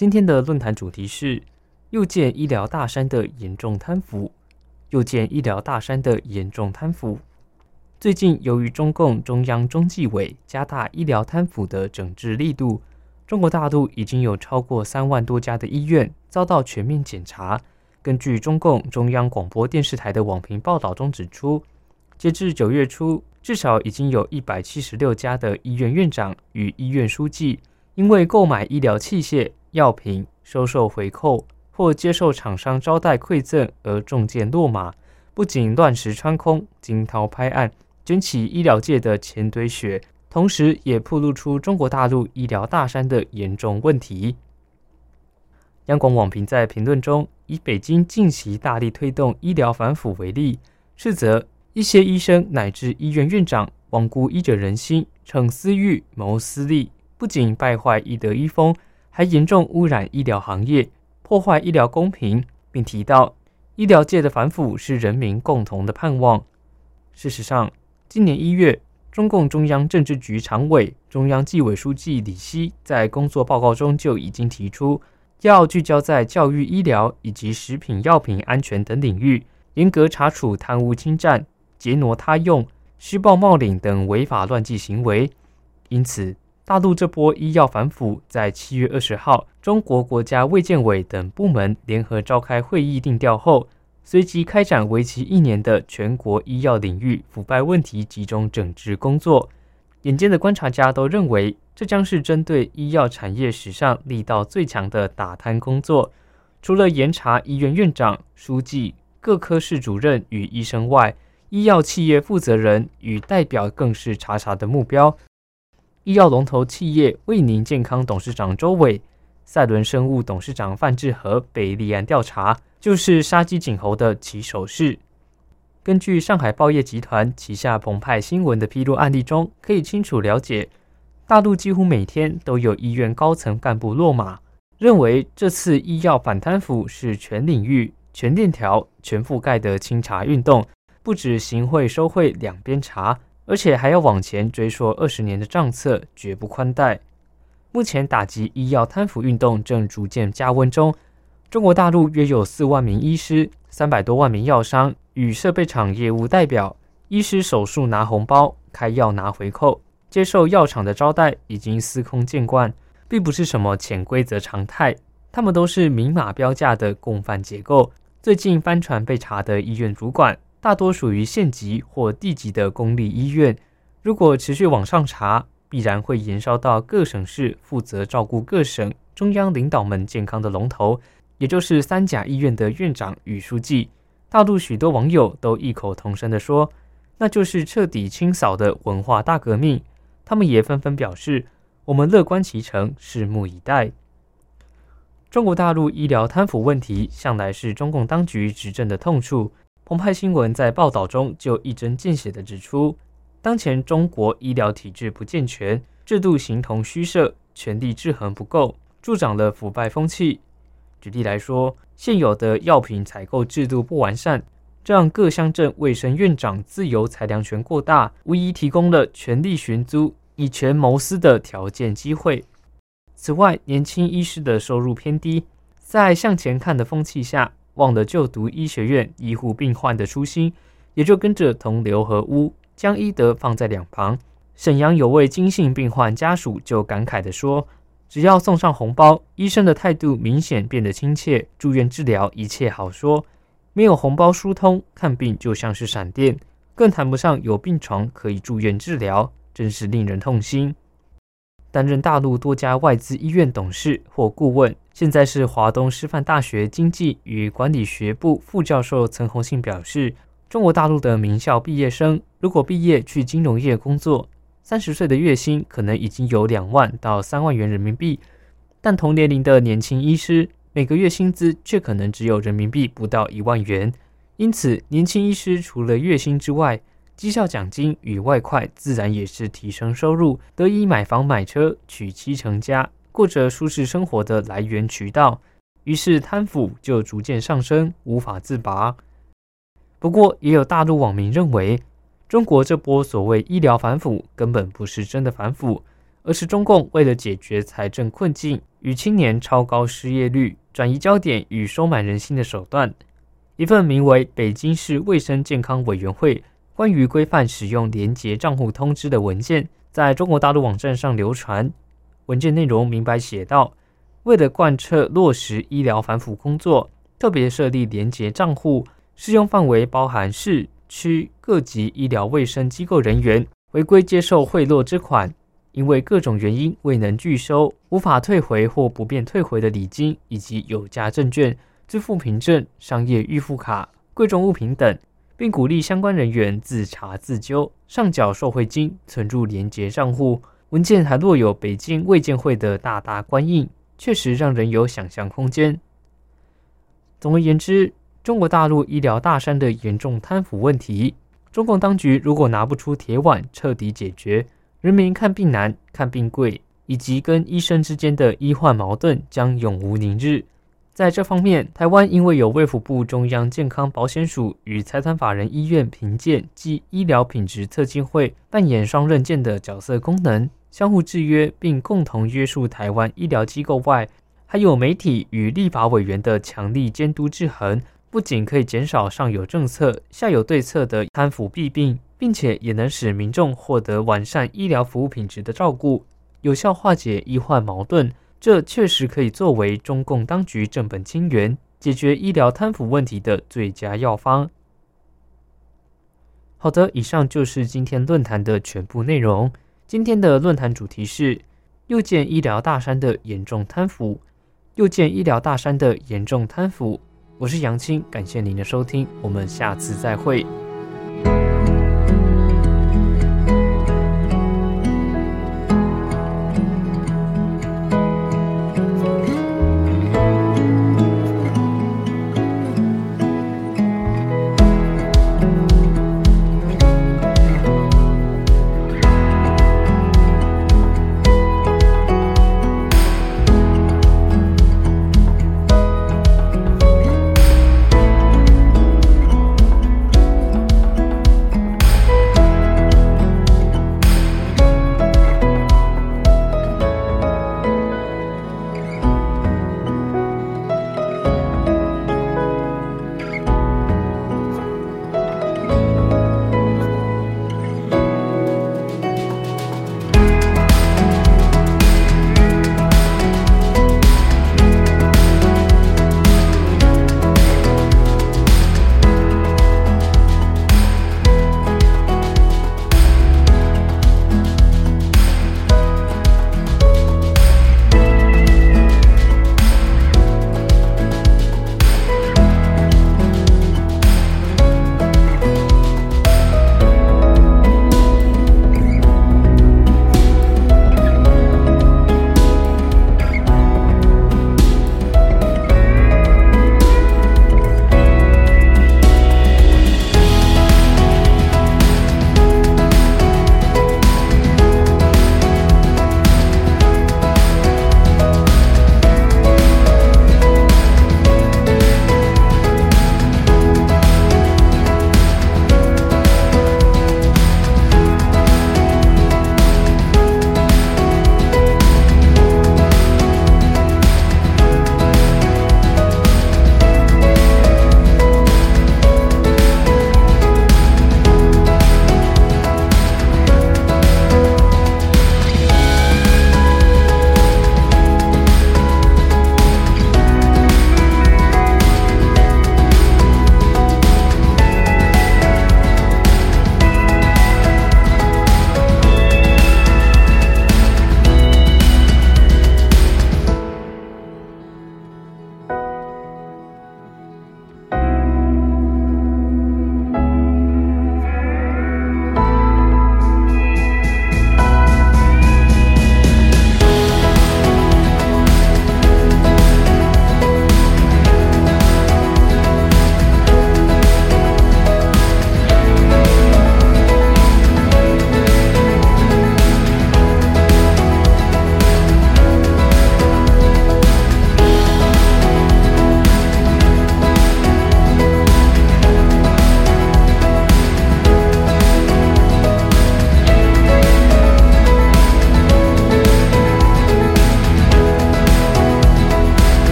今天的论坛主题是又见医疗大山的严重贪腐，又见医疗大山的严重贪腐。最近，由于中共中央中纪委加大医疗贪腐的整治力度，中国大陆已经有超过三万多家的医院遭到全面检查。根据中共中央广播电视台的网评报道中指出，截至九月初。至少已经有一百七十六家的医院院长与医院书记，因为购买医疗器械、药品、收受回扣或接受厂商招待馈赠而中箭落马，不仅乱石穿空、惊涛拍岸，卷起医疗界的千堆雪，同时也暴露出中国大陆医疗大山的严重问题。央广网评在评论中以北京近期大力推动医疗反腐为例，斥责。一些医生乃至医院院长罔顾医者仁心，逞私欲谋私利，不仅败坏医德医风，还严重污染医疗行业，破坏医疗公平。并提到，医疗界的反腐是人民共同的盼望。事实上，今年一月，中共中央政治局常委、中央纪委书记李希在工作报告中就已经提出，要聚焦在教育、医疗以及食品药品安全等领域，严格查处贪污侵占。劫挪他用、虚报冒领等违法乱纪行为，因此，大陆这波医药反腐，在七月二十号，中国国家卫健委等部门联合召开会议定调后，随即开展为期一年的全国医药领域腐败问题集中整治工作。眼尖的观察家都认为，这将是针对医药产业史上力道最强的打贪工作。除了严查医院院长、书记、各科室主任与医生外，医药企业负责人与代表更是查查的目标。医药龙头企业卫宁健康董事长周伟、赛伦生物董事长范志和被立案调查，就是杀鸡儆猴的起手式。根据上海报业集团旗下澎湃新闻的披露案例中，可以清楚了解，大陆几乎每天都有医院高层干部落马，认为这次医药反贪腐是全领域、全链条、全覆盖的清查运动。不止行贿收贿两边查，而且还要往前追溯二十年的账册，绝不宽待。目前打击医药贪腐运动正逐渐加温中。中国大陆约有四万名医师、三百多万名药商与设备厂业务代表，医师手术拿红包，开药拿回扣，接受药厂的招待，已经司空见惯，并不是什么潜规则常态。他们都是明码标价的共犯结构。最近帆船被查的医院主管。大多属于县级或地级的公立医院，如果持续往上查，必然会延烧到各省市负责照顾各省中央领导们健康的龙头，也就是三甲医院的院长与书记。大陆许多网友都异口同声地说，那就是彻底清扫的文化大革命。他们也纷纷表示，我们乐观其成，拭目以待。中国大陆医疗贪腐问题向来是中共当局执政的痛处。澎湃新闻在报道中就一针见血地指出，当前中国医疗体制不健全，制度形同虚设，权力制衡不够，助长了腐败风气。举例来说，现有的药品采购制度不完善，这让各乡镇卫生院长自由裁量权过大，无疑提供了权力寻租、以权谋私的条件机会。此外，年轻医师的收入偏低，在向前看的风气下。忘了就读医学院医护病患的初心，也就跟着同流合污，将医德放在两旁。沈阳有位金姓病患家属就感慨地说：“只要送上红包，医生的态度明显变得亲切，住院治疗一切好说。没有红包疏通，看病就像是闪电，更谈不上有病床可以住院治疗，真是令人痛心。”担任大陆多家外资医院董事或顾问，现在是华东师范大学经济与管理学部副教授陈红信表示：“中国大陆的名校毕业生，如果毕业去金融业工作，三十岁的月薪可能已经有两万到三万元人民币。但同年龄的年轻医师，每个月薪资却可能只有人民币不到一万元。因此，年轻医师除了月薪之外，绩效奖金与外快自然也是提升收入、得以买房买车、娶妻成家、过着舒适生活的来源渠道。于是贪腐就逐渐上升，无法自拔。不过，也有大陆网民认为，中国这波所谓医疗反腐根本不是真的反腐，而是中共为了解决财政困境与青年超高失业率，转移焦点与收买人心的手段。一份名为《北京市卫生健康委员会关于规范使用廉洁账户通知》的文件，在中国大陆网站上流传。文件内容明白写道：为了贯彻落实医疗反腐工作，特别设立廉洁账户，适用范围包含市区各级医疗卫生机构人员违规接受贿赂之款，因为各种原因未能拒收、无法退回或不便退回的礼金以及有价证券。支付凭证、商业预付卡、贵重物品等，并鼓励相关人员自查自纠，上缴受贿金，存入廉洁账户。文件还落有北京卫健会的大大官印，确实让人有想象空间。总而言之，中国大陆医疗大山的严重贪腐问题，中共当局如果拿不出铁腕彻底解决，人民看病难、看病贵，以及跟医生之间的医患矛盾，将永无宁日。在这方面，台湾因为有卫福部中央健康保险署与财团法人医院评鉴及医疗品质测进会扮演双刃剑的角色功能，相互制约并共同约束台湾医疗机构外，还有媒体与立法委员的强力监督制衡，不仅可以减少上有政策下有对策的贪腐弊病，并且也能使民众获得完善医疗服务品质的照顾，有效化解医患矛盾。这确实可以作为中共当局正本清源、解决医疗贪腐问题的最佳药方。好的，以上就是今天论坛的全部内容。今天的论坛主题是“又见医疗大山的严重贪腐”，又见医疗大山的严重贪腐。我是杨青，感谢您的收听，我们下次再会。